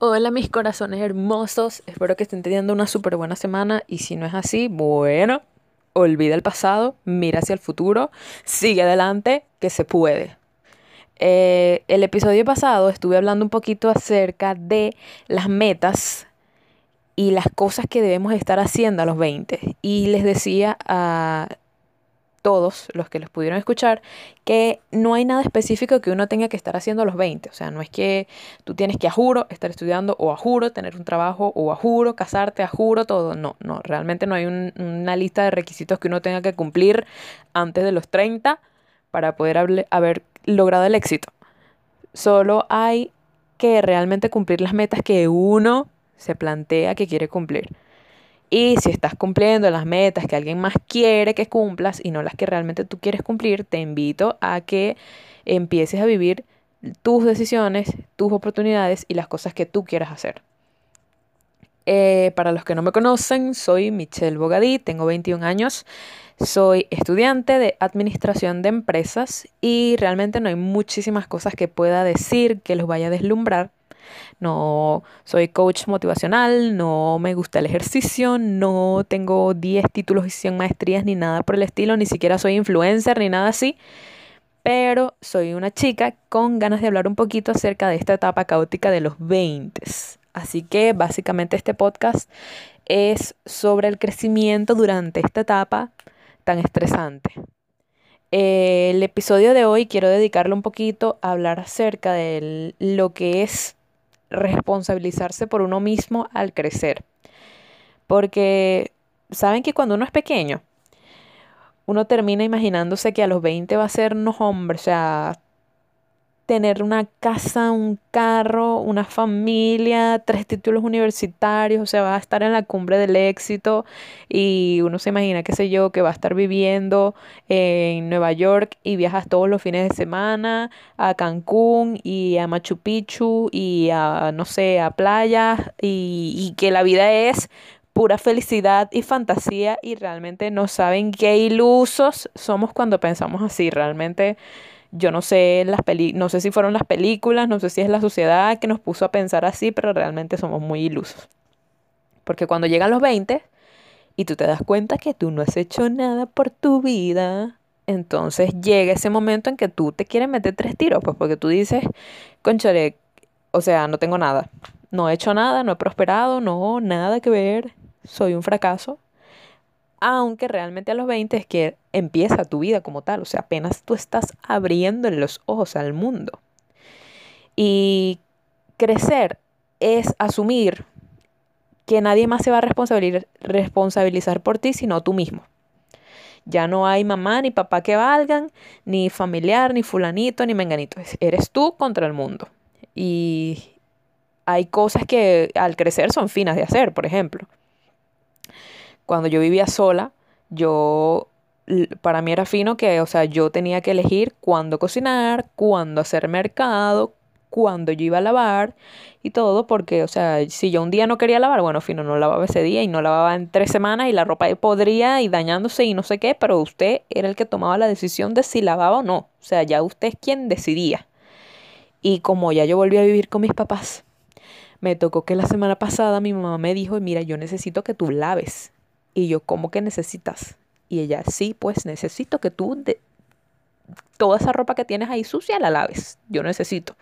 Hola mis corazones hermosos, espero que estén teniendo una súper buena semana. Y si no es así, bueno, olvida el pasado, mira hacia el futuro, sigue adelante, que se puede. Eh, el episodio pasado estuve hablando un poquito acerca de las metas y las cosas que debemos estar haciendo a los 20 y les decía a todos los que los pudieron escuchar, que no hay nada específico que uno tenga que estar haciendo a los 20. O sea, no es que tú tienes que a juro estar estudiando o a juro tener un trabajo o a juro casarte, a juro todo. No, no, realmente no hay una lista de requisitos que uno tenga que cumplir antes de los 30 para poder haber logrado el éxito. Solo hay que realmente cumplir las metas que uno se plantea que quiere cumplir. Y si estás cumpliendo las metas que alguien más quiere que cumplas y no las que realmente tú quieres cumplir, te invito a que empieces a vivir tus decisiones, tus oportunidades y las cosas que tú quieras hacer. Eh, para los que no me conocen, soy Michelle Bogadí, tengo 21 años, soy estudiante de administración de empresas y realmente no hay muchísimas cosas que pueda decir que los vaya a deslumbrar no soy coach motivacional, no me gusta el ejercicio, no tengo 10 títulos y 100 maestrías ni nada por el estilo, ni siquiera soy influencer ni nada así. Pero soy una chica con ganas de hablar un poquito acerca de esta etapa caótica de los 20. Así que básicamente este podcast es sobre el crecimiento durante esta etapa tan estresante. El episodio de hoy quiero dedicarlo un poquito a hablar acerca de lo que es responsabilizarse por uno mismo al crecer. Porque saben que cuando uno es pequeño, uno termina imaginándose que a los 20 va a ser un hombre, o sea, tener una casa, un carro, una familia, tres títulos universitarios, o sea, va a estar en la cumbre del éxito y uno se imagina, qué sé yo, que va a estar viviendo en Nueva York y viajas todos los fines de semana a Cancún y a Machu Picchu y a, no sé, a playas y, y que la vida es pura felicidad y fantasía y realmente no saben qué ilusos somos cuando pensamos así, realmente yo no sé, las peli no sé si fueron las películas, no sé si es la sociedad que nos puso a pensar así, pero realmente somos muy ilusos. Porque cuando llegan los 20 y tú te das cuenta que tú no has hecho nada por tu vida, entonces llega ese momento en que tú te quieres meter tres tiros, pues porque tú dices, conchale, o sea, no tengo nada, no he hecho nada, no he prosperado, no, nada que ver, soy un fracaso aunque realmente a los 20 es que empieza tu vida como tal, o sea, apenas tú estás abriendo los ojos al mundo. Y crecer es asumir que nadie más se va a responsabilizar por ti sino tú mismo. Ya no hay mamá ni papá que valgan, ni familiar, ni fulanito, ni menganito. Eres tú contra el mundo. Y hay cosas que al crecer son finas de hacer, por ejemplo cuando yo vivía sola, yo para mí era fino que, o sea, yo tenía que elegir cuándo cocinar, cuándo hacer mercado, cuándo yo iba a lavar y todo, porque, o sea, si yo un día no quería lavar, bueno, fino, no lavaba ese día y no lavaba en tres semanas y la ropa podría y dañándose y no sé qué, pero usted era el que tomaba la decisión de si lavaba o no. O sea, ya usted es quien decidía. Y como ya yo volví a vivir con mis papás, me tocó que la semana pasada mi mamá me dijo, mira, yo necesito que tú laves. Y yo, ¿cómo que necesitas? Y ella, sí, pues necesito que tú de toda esa ropa que tienes ahí sucia la laves. Yo necesito.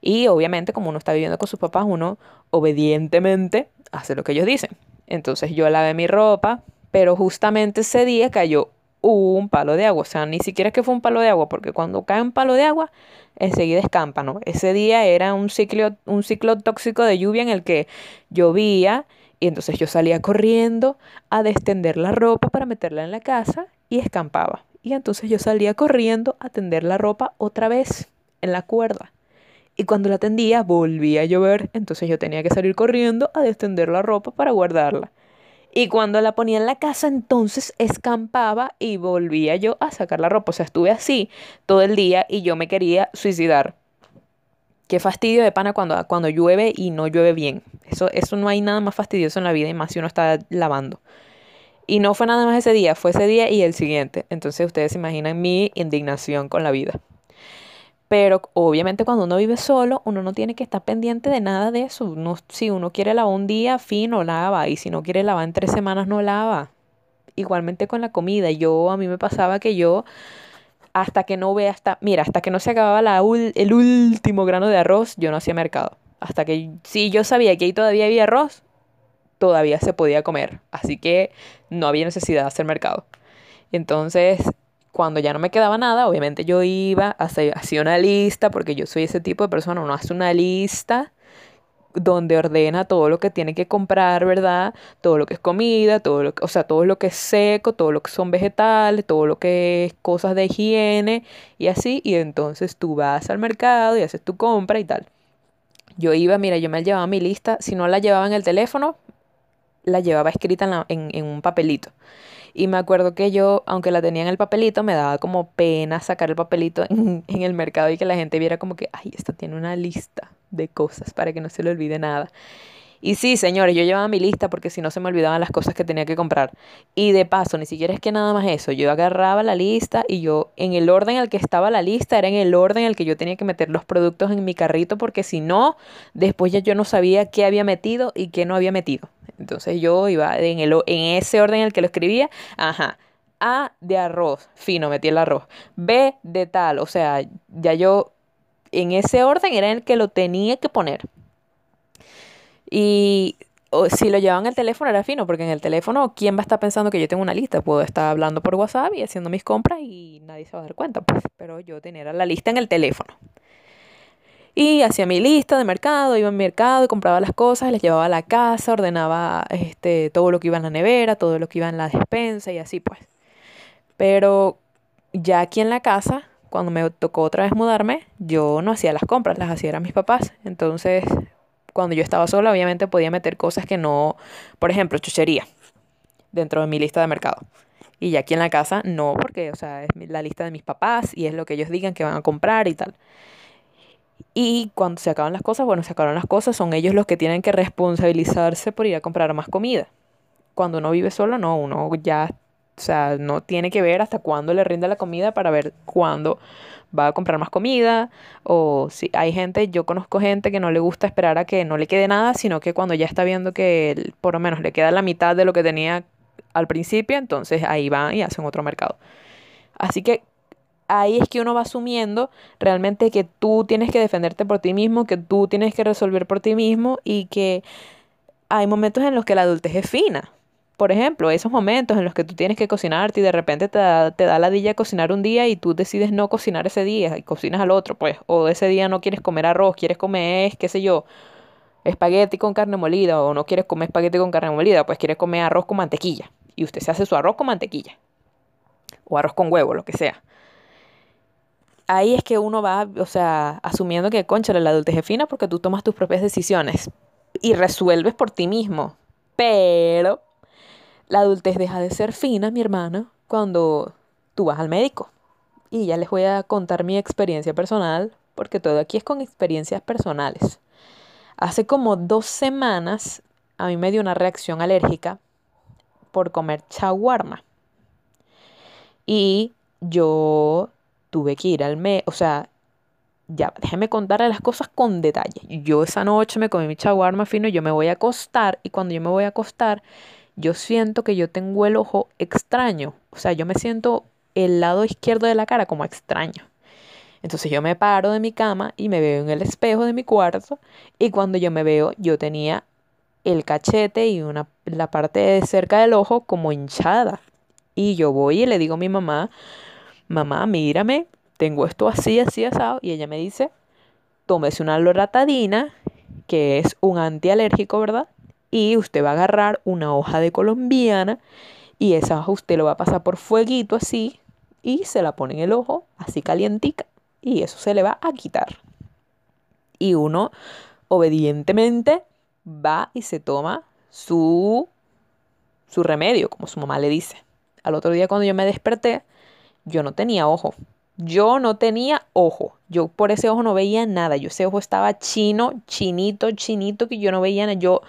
Y obviamente, como uno está viviendo con sus papás, uno obedientemente hace lo que ellos dicen. Entonces yo lavé mi ropa, pero justamente ese día cayó un palo de agua. O sea, ni siquiera es que fue un palo de agua, porque cuando cae un palo de agua, enseguida escampa, ¿no? Ese día era un ciclo, un ciclo tóxico de lluvia en el que llovía y entonces yo salía corriendo a destender la ropa para meterla en la casa y escampaba. Y entonces yo salía corriendo a tender la ropa otra vez en la cuerda. Y cuando la tendía volvía a llover, entonces yo tenía que salir corriendo a destender la ropa para guardarla. Y cuando la ponía en la casa, entonces escampaba y volvía yo a sacar la ropa. O sea, estuve así todo el día y yo me quería suicidar. Qué fastidio de pana cuando, cuando llueve y no llueve bien. Eso, eso no hay nada más fastidioso en la vida y más si uno está lavando. Y no fue nada más ese día, fue ese día y el siguiente. Entonces ustedes se imaginan mi indignación con la vida. Pero obviamente cuando uno vive solo, uno no tiene que estar pendiente de nada de eso. si uno quiere lavar un día, fino, lava. Y si no quiere lavar en tres semanas, no lava. Igualmente con la comida. Yo, a mí me pasaba que yo, hasta que no vea, hasta, mira, hasta que no se acababa la, el último grano de arroz, yo no hacía mercado. Hasta que, si yo sabía que ahí todavía había arroz, todavía se podía comer. Así que no había necesidad de hacer mercado. Entonces, cuando ya no me quedaba nada, obviamente yo iba, hacía una lista, porque yo soy ese tipo de persona, uno hace una lista donde ordena todo lo que tiene que comprar, ¿verdad? Todo lo que es comida, todo lo que, o sea, todo lo que es seco, todo lo que son vegetales, todo lo que es cosas de higiene y así, y entonces tú vas al mercado y haces tu compra y tal. Yo iba, mira, yo me llevaba mi lista, si no la llevaba en el teléfono, la llevaba escrita en, en un papelito. Y me acuerdo que yo, aunque la tenía en el papelito, me daba como pena sacar el papelito en, el mercado y que la gente viera como que, ay, esta tiene una lista de cosas para que no se le olvide nada. Y sí, señores, yo llevaba mi lista porque si no se me olvidaban las cosas que tenía que comprar. Y de paso, ni siquiera es que nada más eso, yo agarraba la lista y yo en el orden en el que estaba la lista era en el orden en el que yo tenía que meter los productos en mi carrito porque si no, después ya yo no sabía qué había metido y qué no había metido. Entonces yo iba en, el, en ese orden en el que lo escribía, ajá. A de arroz, fino, metí el arroz. B de tal, o sea, ya yo en ese orden era el que lo tenía que poner. Y si lo llevaban el teléfono era fino, porque en el teléfono, ¿quién va a estar pensando que yo tengo una lista? Puedo estar hablando por WhatsApp y haciendo mis compras y nadie se va a dar cuenta, pues. Pero yo tenía la lista en el teléfono. Y hacía mi lista de mercado, iba al mercado compraba las cosas, les llevaba a la casa, ordenaba este, todo lo que iba en la nevera, todo lo que iba en la despensa y así pues. Pero ya aquí en la casa, cuando me tocó otra vez mudarme, yo no hacía las compras, las hacían mis papás. Entonces, cuando yo estaba sola, obviamente podía meter cosas que no, por ejemplo, chuchería dentro de mi lista de mercado. Y aquí en la casa no, porque, o sea, es la lista de mis papás y es lo que ellos digan que van a comprar y tal. Y cuando se acaban las cosas, bueno, se acaban las cosas, son ellos los que tienen que responsabilizarse por ir a comprar más comida. Cuando uno vive solo, no, uno ya, o sea, no tiene que ver hasta cuándo le rinde la comida para ver cuándo va a comprar más comida. O si hay gente, yo conozco gente que no le gusta esperar a que no le quede nada, sino que cuando ya está viendo que por lo menos le queda la mitad de lo que tenía al principio, entonces ahí van y hacen otro mercado. Así que ahí es que uno va asumiendo realmente que tú tienes que defenderte por ti mismo, que tú tienes que resolver por ti mismo y que hay momentos en los que la adultez es fina. Por ejemplo, esos momentos en los que tú tienes que cocinarte y de repente te da, te da la dilla cocinar un día y tú decides no cocinar ese día y cocinas al otro, pues, o ese día no quieres comer arroz, quieres comer, qué sé yo, espagueti con carne molida, o no quieres comer espagueti con carne molida, pues quieres comer arroz con mantequilla. Y usted se hace su arroz con mantequilla. O arroz con huevo, lo que sea ahí es que uno va, o sea, asumiendo que, concha, la adultez fina porque tú tomas tus propias decisiones y resuelves por ti mismo. Pero la adultez deja de ser fina, mi hermana, cuando tú vas al médico. Y ya les voy a contar mi experiencia personal, porque todo aquí es con experiencias personales. Hace como dos semanas a mí me dio una reacción alérgica por comer chaguarma. Y yo tuve que ir al mes, o sea, ya, déjeme contarle las cosas con detalle. Yo esa noche me comí mi chaguarma fino, yo me voy a acostar y cuando yo me voy a acostar, yo siento que yo tengo el ojo extraño, o sea, yo me siento el lado izquierdo de la cara como extraño. Entonces yo me paro de mi cama y me veo en el espejo de mi cuarto y cuando yo me veo yo tenía el cachete y una, la parte de cerca del ojo como hinchada. Y yo voy y le digo a mi mamá, mamá, mírame, tengo esto así, así, asado. Y ella me dice, tómese una loratadina, que es un antialérgico, ¿verdad? Y usted va a agarrar una hoja de colombiana y esa hoja usted lo va a pasar por fueguito así y se la pone en el ojo, así calientica, y eso se le va a quitar. Y uno obedientemente va y se toma su, su remedio, como su mamá le dice. Al otro día cuando yo me desperté, yo no tenía ojo. Yo no tenía ojo. Yo por ese ojo no veía nada. Yo ese ojo estaba chino, chinito, chinito, que yo no veía nada. Yo,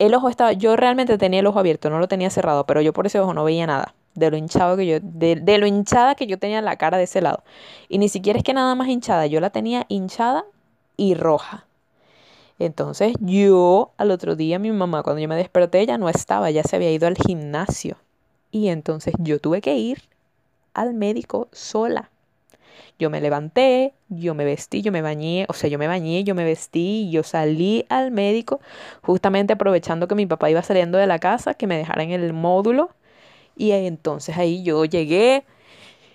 el ojo estaba, yo realmente tenía el ojo abierto, no lo tenía cerrado, pero yo por ese ojo no veía nada. de lo hinchado que yo, de, lo hinchada que yo tenía la cara de ese lado. Y ni siquiera es que nada más hinchada, yo la tenía hinchada y roja. Entonces yo al otro día mi mamá cuando yo me desperté ya no estaba, ya se había ido al gimnasio. Y entonces yo tuve que ir al médico sola. Yo me levanté, yo me vestí, yo me bañé, o sea, yo me bañé, yo me vestí, yo salí al médico, justamente aprovechando que mi papá iba saliendo de la casa, que me dejara en el módulo. Y entonces ahí yo llegué,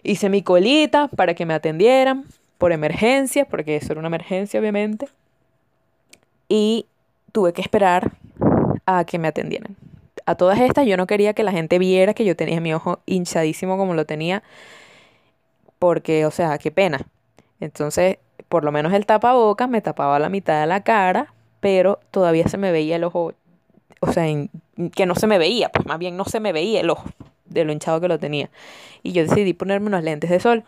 hice mi colita para que me atendieran por emergencia, porque eso era una emergencia obviamente. Y tuve que esperar a que me atendieran. A todas estas yo no quería que la gente viera que yo tenía mi ojo hinchadísimo como lo tenía porque, o sea, qué pena. Entonces, por lo menos el tapabocas me tapaba la mitad de la cara, pero todavía se me veía el ojo, o sea, que no se me veía, pues más bien no se me veía el ojo de lo hinchado que lo tenía. Y yo decidí ponerme unos lentes de sol.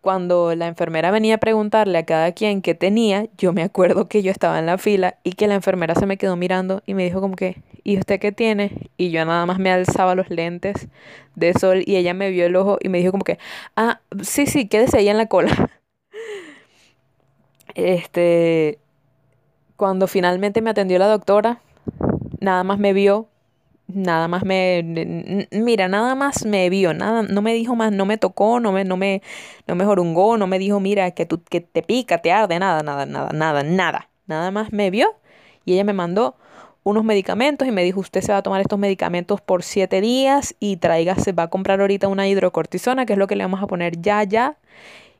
Cuando la enfermera venía a preguntarle a cada quien qué tenía, yo me acuerdo que yo estaba en la fila y que la enfermera se me quedó mirando y me dijo como que, ¿y usted qué tiene? Y yo nada más me alzaba los lentes de sol y ella me vio el ojo y me dijo como que, ah, sí, sí, quédese ahí en la cola. Este, cuando finalmente me atendió la doctora, nada más me vio, nada más me, mira, nada más me vio, nada, no me dijo más, no me tocó, no me, no me, no me jorungó, no me dijo, mira, que tú, que te pica, te arde, nada, nada, nada, nada, nada. Nada más me vio y ella me mandó unos medicamentos y me dijo, usted se va a tomar estos medicamentos por siete días y se va a comprar ahorita una hidrocortisona, que es lo que le vamos a poner ya, ya,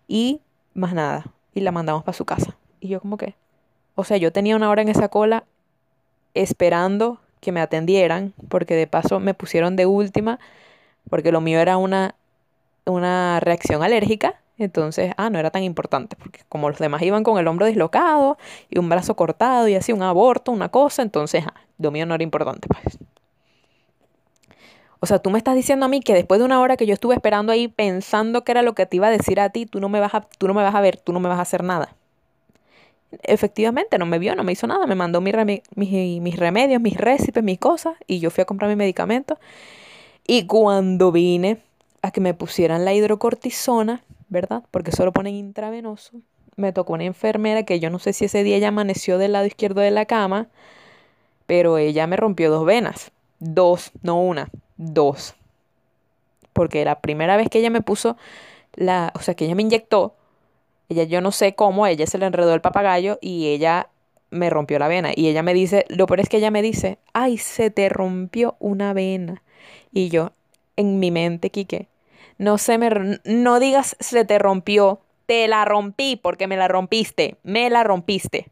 y más nada. Y la mandamos para su casa. Y yo como que, o sea, yo tenía una hora en esa cola esperando que me atendieran, porque de paso me pusieron de última, porque lo mío era una, una reacción alérgica. Entonces, ah, no era tan importante, porque como los demás iban con el hombro dislocado y un brazo cortado y así un aborto, una cosa, entonces, ah, lo mío no era importante, pues. O sea, tú me estás diciendo a mí que después de una hora que yo estuve esperando ahí pensando que era lo que te iba a decir a ti, tú no me vas a, tú no me vas a ver, tú no me vas a hacer nada. Efectivamente, no me vio, no me hizo nada, me mandó mis, mis remedios, mis récipes, mis cosas, y yo fui a comprar mi medicamento. Y cuando vine a que me pusieran la hidrocortisona, ¿verdad? Porque solo ponen intravenoso. Me tocó una enfermera que yo no sé si ese día ella amaneció del lado izquierdo de la cama, pero ella me rompió dos venas. Dos, no una, dos. Porque la primera vez que ella me puso la, o sea, que ella me inyectó, ella yo no sé cómo, ella se le enredó el papagayo y ella me rompió la vena. Y ella me dice, lo peor es que ella me dice, ay, se te rompió una vena. Y yo, en mi mente, Quique, no se me, no digas se te rompió, te la rompí porque me la rompiste, me la rompiste.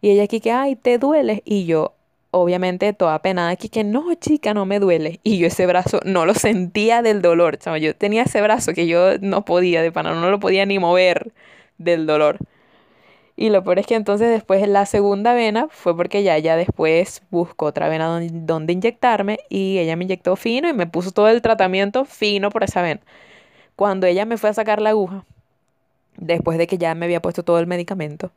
Y ella aquí que, ay, te duele. Y yo, obviamente, toda penada aquí que, no, chica, no me duele. Y yo ese brazo no lo sentía del dolor. Yo tenía ese brazo que yo no podía, de pana, no lo podía ni mover del dolor. Y lo peor es que entonces después la segunda vena fue porque ya ya después buscó otra vena donde, donde, inyectarme y ella me inyectó fino y me puso todo el tratamiento fino por esa vena. Cuando ella me fue a sacar la aguja, después de que ya me había puesto todo el medicamento,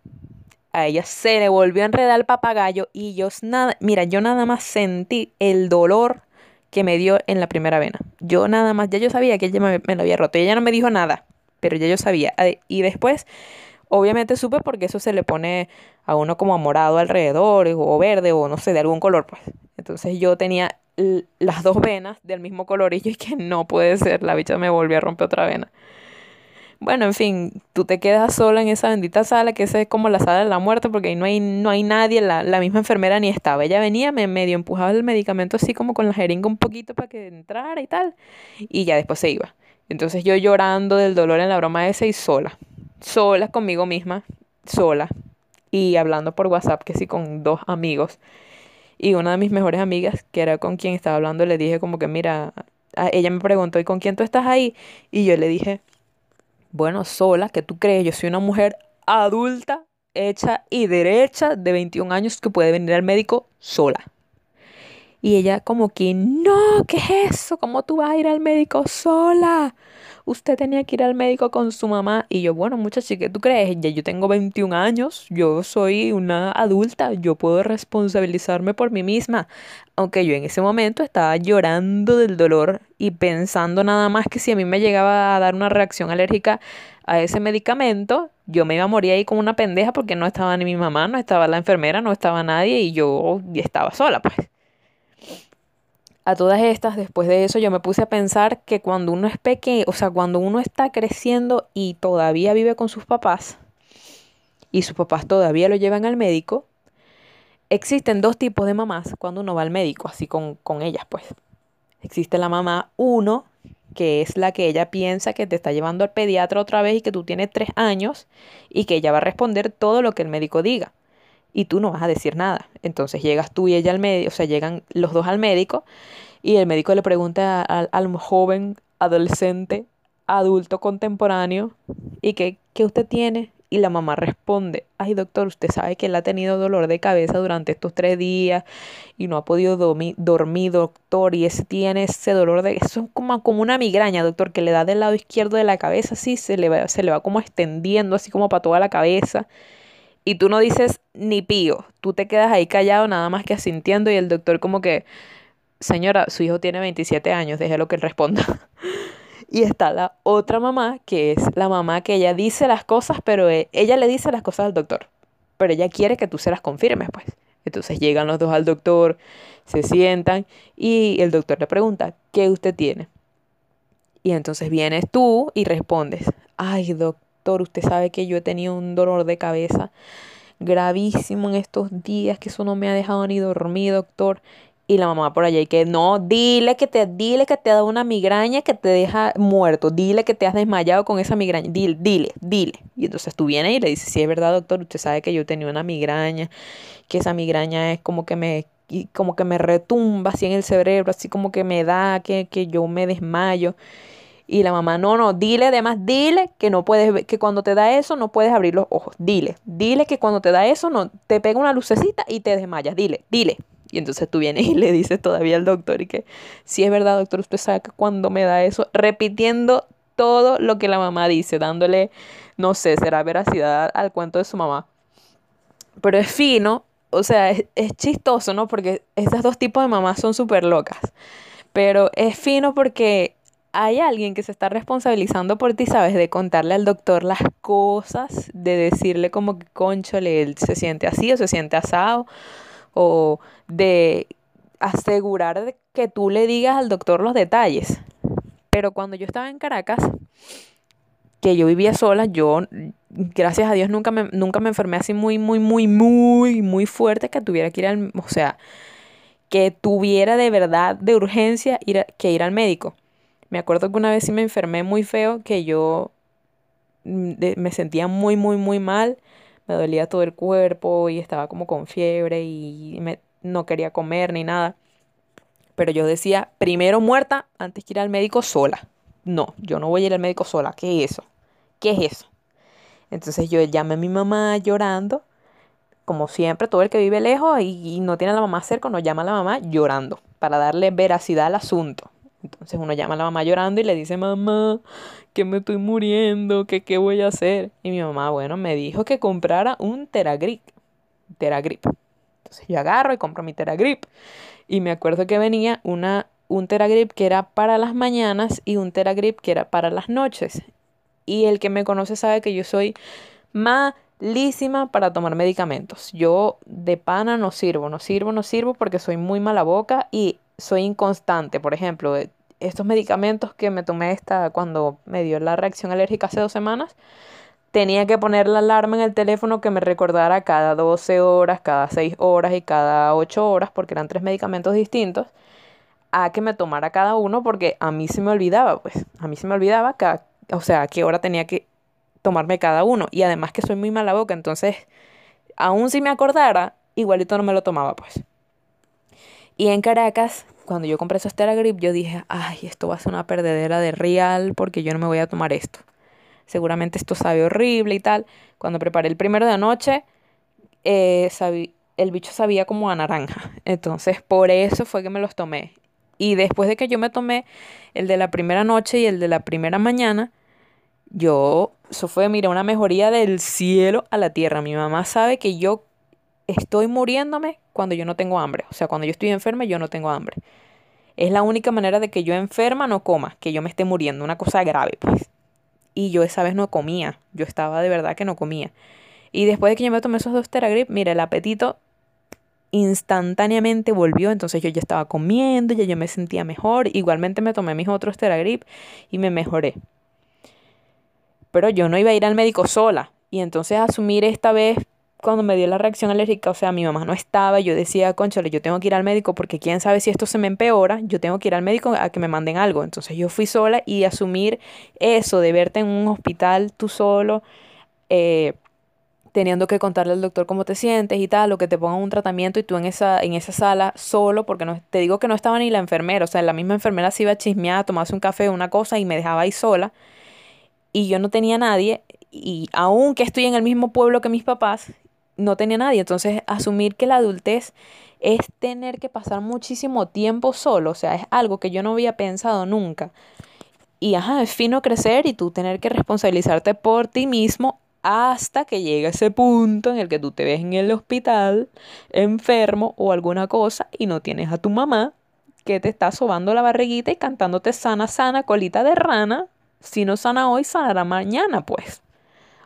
a ella se le volvió a enredar el papagayo y yo nada, mira, yo nada más sentí el dolor que me dio en la primera vena. Yo nada más, ya yo sabía que ella me, lo había roto. ella no me dijo nada, pero ya yo sabía. Y después Obviamente supe porque eso se le pone a uno como morado alrededor o verde o no sé, de algún color, pues. Entonces yo tenía las dos venas del mismo color y yo que no puede ser, la bicha me volvió a romper otra vena. Bueno, en fin, tú te quedas sola en esa bendita sala, que esa es como la sala de la muerte, porque ahí no hay, no hay nadie, la, la misma enfermera ni estaba. Ella venía, me medio empujaba el medicamento así como con la jeringa un poquito para que entrara y tal, y ya después se iba. Entonces yo llorando del dolor en la broma esa y sola sola conmigo misma, sola, y hablando por WhatsApp, que sí, con dos amigos. Y una de mis mejores amigas, que era con quien estaba hablando, le dije como que, mira, ella me preguntó, ¿y con quién tú estás ahí? Y yo le dije, bueno, sola, que tú crees? Yo soy una mujer adulta, hecha y derecha de 21 años que puede venir al médico sola. Y ella como que, no, ¿qué es eso? ¿Cómo tú vas a ir al médico sola? Usted tenía que ir al médico con su mamá. Y yo, bueno, muchacha, ¿qué tú crees? Ya yo tengo 21 años, yo soy una adulta, yo puedo responsabilizarme por mí misma. Aunque yo en ese momento estaba llorando del dolor y pensando nada más que si a mí me llegaba a dar una reacción alérgica a ese medicamento, yo me iba a morir ahí como una pendeja porque no estaba ni mi mamá, no estaba la enfermera, no estaba nadie y yo estaba sola, pues. A todas estas, después de eso, yo me puse a pensar que cuando uno es pequeño, o sea, cuando uno está creciendo y todavía vive con sus papás, y sus papás todavía lo llevan al médico, existen dos tipos de mamás cuando uno va al médico, así con, con ellas, pues. Existe la mamá uno, que es la que ella piensa que te está llevando al pediatra otra vez y que tú tienes tres años y que ella va a responder todo lo que el médico diga y tú no vas a decir nada. Entonces llegas tú y ella al médico, o sea, llegan los dos al médico y el médico le pregunta al, al joven, adolescente, adulto contemporáneo, ¿y qué, qué usted tiene? Y la mamá responde, ay doctor, usted sabe que él ha tenido dolor de cabeza durante estos tres días y no ha podido dormir, doctor, y ese tiene ese dolor de... Eso es como, como una migraña, doctor, que le da del lado izquierdo de la cabeza, así se le va, se le va como extendiendo, así como para toda la cabeza. Y tú no dices ni pío, tú te quedas ahí callado nada más que asintiendo y el doctor como que, señora, su hijo tiene 27 años, déjelo que él responda. Y está la otra mamá, que es la mamá que ella dice las cosas, pero e, ella le dice las cosas al doctor. Pero ella quiere que tú se las confirmes, pues. Entonces llegan los dos al doctor, se sientan y el doctor le pregunta, ¿qué usted tiene? Y entonces vienes tú y respondes, ay doctor, usted sabe que yo he tenido un dolor de cabeza gravísimo en estos días, que eso no me ha dejado ni dormir, doctor. Y la mamá por allá y que no, dile que te, dile que te ha dado una migraña que te deja muerto, dile que te has desmayado con esa migraña, dile, dile, dile. Y entonces tú vienes y le dices, sí es verdad doctor, usted sabe que yo tenía una migraña, que esa migraña es como que me, como que me retumba así en el cerebro, así como que me da, que, que yo me desmayo. Y la mamá, no, no, dile además, dile que no puedes, que cuando te da eso no puedes abrir los ojos. Dile, dile que cuando te da eso no, te pega una lucecita y te desmayas. Dile, dile. Y entonces tú vienes y le dices todavía al doctor y que si es verdad, doctor, usted sabe que cuando me da eso, repitiendo todo lo que la mamá dice, dándole, no sé, será veracidad al cuento de su mamá. Pero es fino, o sea, es, es chistoso, ¿no? Porque estos dos tipos de mamás son súper locas. Pero es fino porque hay alguien que se está responsabilizando por ti, ¿sabes? De contarle al doctor las cosas, de decirle como que, conchole, él se siente así o se siente asado o de asegurar que tú le digas al doctor los detalles. Pero cuando yo estaba en Caracas, que yo vivía sola, yo, gracias a Dios, nunca me, nunca me enfermé así muy, muy, muy, muy, muy fuerte que tuviera que ir al, o sea, que tuviera de verdad, de urgencia, ir que ir al médico. Me acuerdo que una vez sí me enfermé muy feo, que yo mm, me sentía muy, muy, muy mal me dolía todo el cuerpo y estaba como con fiebre y me, no quería comer ni nada. Pero yo decía, primero muerta antes que ir al médico sola. No, yo no voy a ir al médico sola. ¿Qué es eso? ¿Qué es eso? Entonces yo llamé a mi mamá llorando. Como siempre, todo el que vive lejos y, y no tiene a la mamá cerca, nos llama a la mamá llorando para darle veracidad al asunto. Entonces uno llama a la mamá llorando y le dice, mamá, que me estoy muriendo, que qué voy a hacer. Y mi mamá, bueno, me dijo que comprara un Teragrip. Teragrip. Entonces yo agarro y compro mi Teragrip. Y me acuerdo que venía una, un Teragrip que era para las mañanas y un Teragrip que era para las noches. Y el que me conoce sabe que yo soy malísima para tomar medicamentos. Yo de pana no sirvo, no sirvo, no sirvo porque soy muy mala boca y soy inconstante. Por ejemplo, eh, estos medicamentos que me tomé esta cuando me dio la reacción alérgica hace dos semanas, tenía que poner la alarma en el teléfono que me recordara cada 12 horas, cada 6 horas y cada 8 horas, porque eran tres medicamentos distintos, a que me tomara cada uno, porque a mí se me olvidaba, pues, a mí se me olvidaba, cada, o sea, a qué hora tenía que tomarme cada uno. Y además que soy muy mala boca, entonces, aún si me acordara, igualito no me lo tomaba, pues. Y en Caracas, cuando yo compré esos Grip, yo dije, ay, esto va a ser una perdedera de real porque yo no me voy a tomar esto. Seguramente esto sabe horrible y tal. Cuando preparé el primero de anoche, eh, el bicho sabía como a naranja. Entonces, por eso fue que me los tomé. Y después de que yo me tomé el de la primera noche y el de la primera mañana, yo, eso fue, mira, una mejoría del cielo a la tierra. Mi mamá sabe que yo estoy muriéndome cuando yo no tengo hambre. O sea, cuando yo estoy enferma, yo no tengo hambre. Es la única manera de que yo enferma no coma, que yo me esté muriendo, una cosa grave, pues. Y yo esa vez no comía, yo estaba de verdad que no comía. Y después de que yo me tomé esos dos Teragrip, mira, el apetito instantáneamente volvió, entonces yo ya estaba comiendo, ya yo me sentía mejor. Igualmente me tomé mis otros Teragrip y me mejoré. Pero yo no iba a ir al médico sola. Y entonces asumir esta vez cuando me dio la reacción alérgica, o sea, mi mamá no estaba, yo decía, conchale, yo tengo que ir al médico porque quién sabe si esto se me empeora, yo tengo que ir al médico a que me manden algo. Entonces yo fui sola y asumir eso de verte en un hospital tú solo, eh, teniendo que contarle al doctor cómo te sientes y tal, o que te pongan un tratamiento y tú en esa, en esa sala solo, porque no, te digo que no estaba ni la enfermera, o sea, la misma enfermera se iba a chismear, un café una cosa y me dejaba ahí sola. Y yo no tenía nadie, y aunque estoy en el mismo pueblo que mis papás, no tenía nadie. Entonces, asumir que la adultez es tener que pasar muchísimo tiempo solo, o sea, es algo que yo no había pensado nunca. Y ajá, es fino crecer y tú tener que responsabilizarte por ti mismo hasta que llegue ese punto en el que tú te ves en el hospital enfermo o alguna cosa y no tienes a tu mamá que te está sobando la barriguita y cantándote sana, sana, colita de rana. Si no sana hoy, sanará mañana, pues.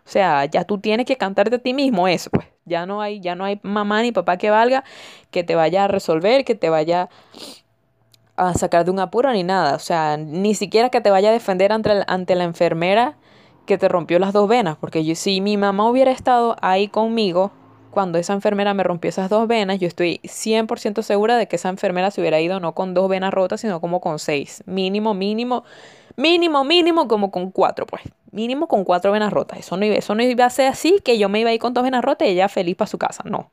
O sea, ya tú tienes que cantarte a ti mismo eso, pues. Ya no hay, ya no hay mamá ni papá que valga, que te vaya a resolver, que te vaya a sacar de un apuro ni nada. O sea, ni siquiera que te vaya a defender ante, ante la enfermera que te rompió las dos venas. Porque yo, si mi mamá hubiera estado ahí conmigo cuando esa enfermera me rompió esas dos venas, yo estoy 100% segura de que esa enfermera se hubiera ido no con dos venas rotas, sino como con seis. Mínimo, mínimo, mínimo, mínimo, como con cuatro, pues mínimo con cuatro venas rotas. Eso no, iba, eso no iba a ser así, que yo me iba a ir con dos venas rotas y ella feliz para su casa. No.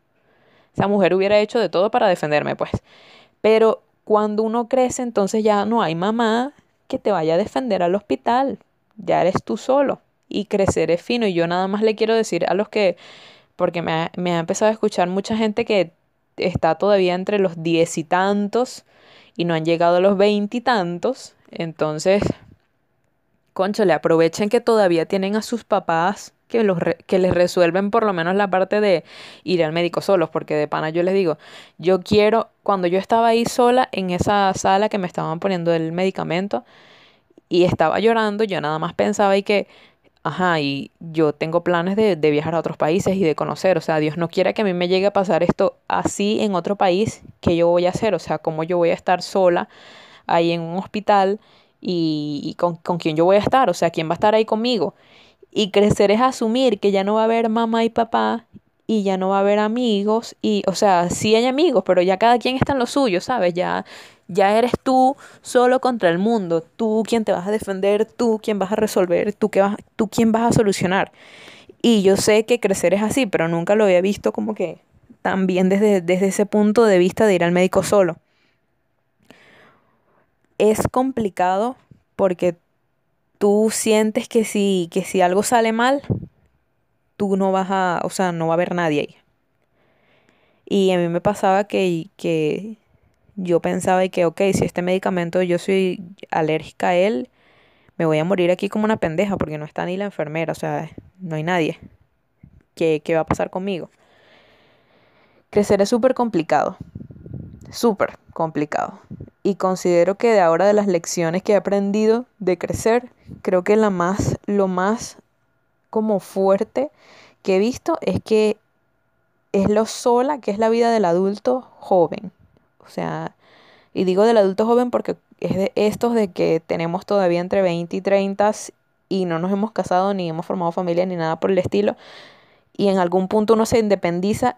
Esa mujer hubiera hecho de todo para defenderme, pues. Pero cuando uno crece, entonces ya no hay mamá que te vaya a defender al hospital. Ya eres tú solo. Y crecer es fino. Y yo nada más le quiero decir a los que, porque me ha, me ha empezado a escuchar mucha gente que está todavía entre los diez y tantos y no han llegado a los veintitantos. Entonces, le aprovechen que todavía tienen a sus papás que, los que les resuelven por lo menos la parte de ir al médico solos, porque de pana yo les digo, yo quiero, cuando yo estaba ahí sola en esa sala que me estaban poniendo el medicamento y estaba llorando, yo nada más pensaba y que, ajá, y yo tengo planes de, de viajar a otros países y de conocer, o sea, Dios no quiere que a mí me llegue a pasar esto así en otro país, que yo voy a hacer? O sea, como yo voy a estar sola ahí en un hospital y, con, con quién yo voy a estar, o sea, quién va a estar ahí conmigo. Y crecer es asumir que ya no va a haber mamá y papá y ya no va a haber amigos y, o sea, sí hay amigos, pero ya cada quien está en lo suyo, ¿sabes? Ya, ya eres tú solo contra el mundo, tú quien te vas a defender, tú quien vas a resolver, tú, que vas, tú quien vas a solucionar. Y yo sé que crecer es así, pero nunca lo había visto como que también desde, desde ese punto de vista de ir al médico solo es complicado porque tú sientes que si, que si algo sale mal, tú no vas a, o sea, no va a haber nadie ahí. Y a mí me pasaba que, que yo pensaba que, ok, si este medicamento yo soy alérgica a él, me voy a morir aquí como una pendeja porque no está ni la enfermera, o sea, no hay nadie. ¿Qué, qué va a pasar conmigo? Crecer es súper complicado, súper complicado y considero que de ahora de las lecciones que he aprendido de crecer, creo que la más, lo más como fuerte que he visto es que es lo sola que es la vida del adulto joven. O sea, y digo del adulto joven porque es de estos de que tenemos todavía entre 20 y 30 y no nos hemos casado ni hemos formado familia ni nada por el estilo. Y en algún punto uno se independiza,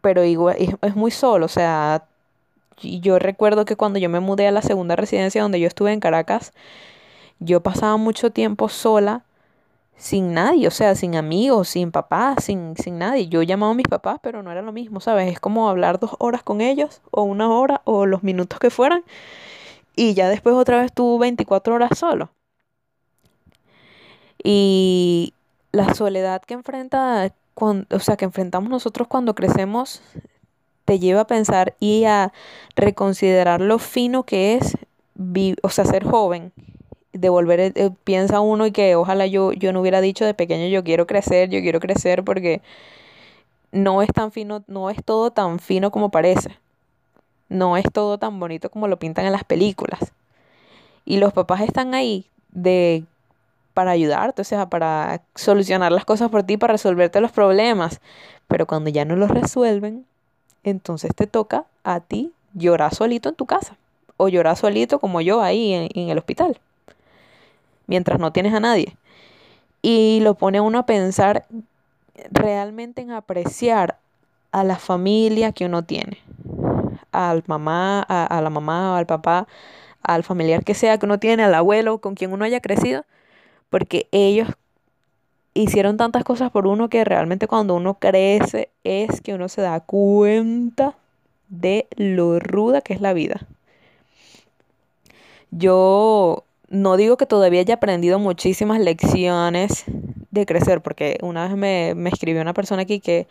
pero igual es, muy solo. O sea, y yo recuerdo que cuando yo me mudé a la segunda residencia donde yo estuve en Caracas, yo pasaba mucho tiempo sola, sin nadie, o sea, sin amigos, sin papás, sin, sin nadie. Yo llamaba a mis papás, pero no era lo mismo, ¿sabes? Es como hablar dos horas con ellos, o una hora, o los minutos que fueran, y ya después otra vez tú 24 horas solo. Y la soledad que enfrenta, o sea, que enfrentamos nosotros cuando crecemos, te lleva a pensar y a reconsiderar lo fino que es, o sea, ser joven. De volver, eh, piensa uno y que ojalá yo, yo no hubiera dicho de pequeño yo quiero crecer, yo quiero crecer porque no es tan fino, no es todo tan fino como parece. No es todo tan bonito como lo pintan en las películas. Y los papás están ahí de para ayudarte, o sea, para solucionar las cosas por ti, para resolverte los problemas. Pero cuando ya no los resuelven, entonces te toca a ti llorar solito en tu casa. O llorar solito como yo ahí en, en el hospital. Mientras no tienes a nadie. Y lo pone uno a pensar realmente en apreciar a la familia que uno tiene. Al mamá, a, a la mamá, al papá, al familiar que sea que uno tiene, al abuelo con quien uno haya crecido porque ellos hicieron tantas cosas por uno que realmente cuando uno crece es que uno se da cuenta de lo ruda que es la vida. Yo no digo que todavía haya aprendido muchísimas lecciones de crecer, porque una vez me, me escribió una persona aquí que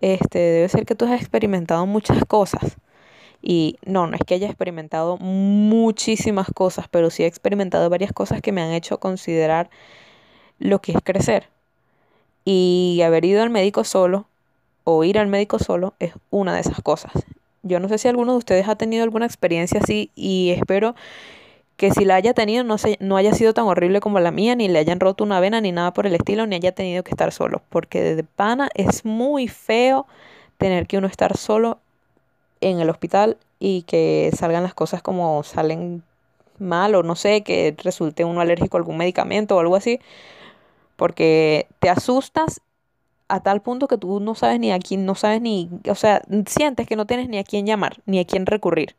este, debe ser que tú has experimentado muchas cosas. Y no, no es que haya experimentado muchísimas cosas, pero sí he experimentado varias cosas que me han hecho considerar lo que es crecer. Y haber ido al médico solo o ir al médico solo es una de esas cosas. Yo no sé si alguno de ustedes ha tenido alguna experiencia así y espero que si la haya tenido no, se, no haya sido tan horrible como la mía, ni le hayan roto una vena, ni nada por el estilo, ni haya tenido que estar solo. Porque de pana es muy feo tener que uno estar solo en el hospital y que salgan las cosas como salen mal o no sé, que resulte uno alérgico a algún medicamento o algo así, porque te asustas a tal punto que tú no sabes ni a quién, no sabes ni, o sea, sientes que no tienes ni a quién llamar, ni a quién recurrir.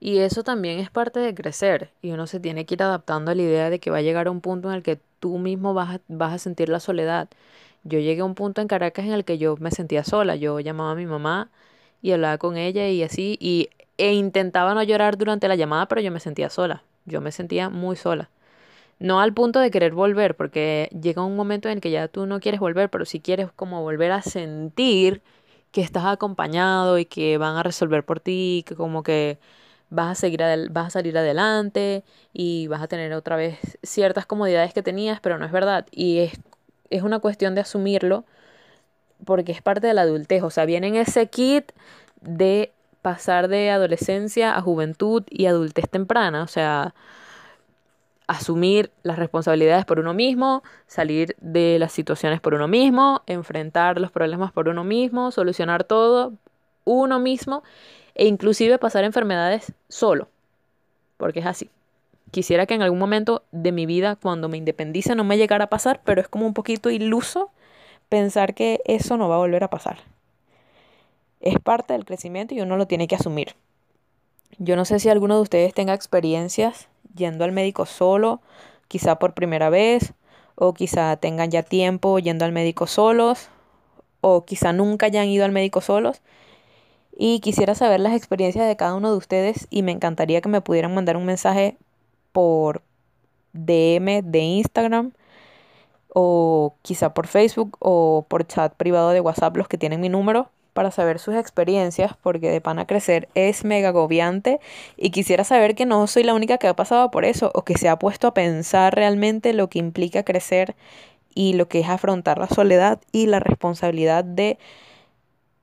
Y eso también es parte de crecer y uno se tiene que ir adaptando a la idea de que va a llegar a un punto en el que tú mismo vas a, vas a sentir la soledad. Yo llegué a un punto en Caracas en el que yo me sentía sola, yo llamaba a mi mamá y hablaba con ella y así, y, e intentaba no llorar durante la llamada, pero yo me sentía sola, yo me sentía muy sola. No al punto de querer volver, porque llega un momento en el que ya tú no quieres volver, pero si quieres como volver a sentir que estás acompañado y que van a resolver por ti, que como que vas a seguir vas a salir adelante y vas a tener otra vez ciertas comodidades que tenías, pero no es verdad. Y es es una cuestión de asumirlo porque es parte de la adultez, o sea, viene en ese kit de pasar de adolescencia a juventud y adultez temprana, o sea, asumir las responsabilidades por uno mismo, salir de las situaciones por uno mismo, enfrentar los problemas por uno mismo, solucionar todo uno mismo e inclusive pasar enfermedades solo, porque es así. Quisiera que en algún momento de mi vida, cuando me independice, no me llegara a pasar, pero es como un poquito iluso pensar que eso no va a volver a pasar. Es parte del crecimiento y uno lo tiene que asumir. Yo no sé si alguno de ustedes tenga experiencias yendo al médico solo, quizá por primera vez, o quizá tengan ya tiempo yendo al médico solos, o quizá nunca hayan ido al médico solos. Y quisiera saber las experiencias de cada uno de ustedes y me encantaría que me pudieran mandar un mensaje por DM de Instagram o quizá por Facebook o por chat privado de WhatsApp los que tienen mi número para saber sus experiencias porque de pan a crecer es mega agobiante y quisiera saber que no soy la única que ha pasado por eso o que se ha puesto a pensar realmente lo que implica crecer y lo que es afrontar la soledad y la responsabilidad de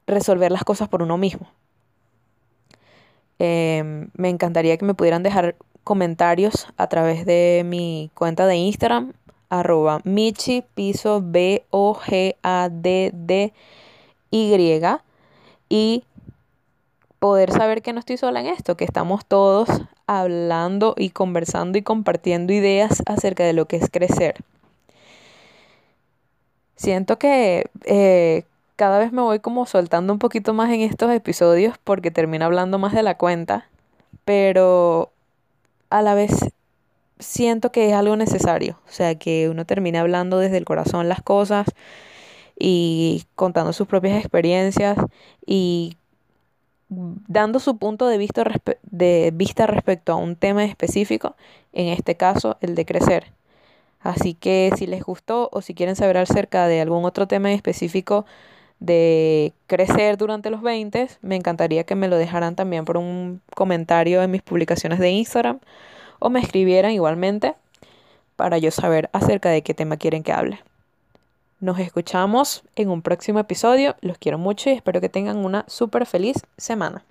resolver las cosas por uno mismo. Em, me encantaría que me pudieran dejar comentarios a través de mi cuenta de Instagram arroba Michi piso B O G A D D Y y poder saber que no estoy sola en esto, que estamos todos hablando y conversando y compartiendo ideas acerca de lo que es crecer. Siento que eh, cada vez me voy como soltando un poquito más en estos episodios porque termino hablando más de la cuenta, pero a la vez siento que es algo necesario, o sea, que uno termine hablando desde el corazón las cosas y contando sus propias experiencias y dando su punto de vista, de vista respecto a un tema específico, en este caso el de crecer. Así que si les gustó o si quieren saber acerca de algún otro tema específico de crecer durante los 20, me encantaría que me lo dejaran también por un comentario en mis publicaciones de Instagram o me escribieran igualmente para yo saber acerca de qué tema quieren que hable. Nos escuchamos en un próximo episodio. Los quiero mucho y espero que tengan una súper feliz semana.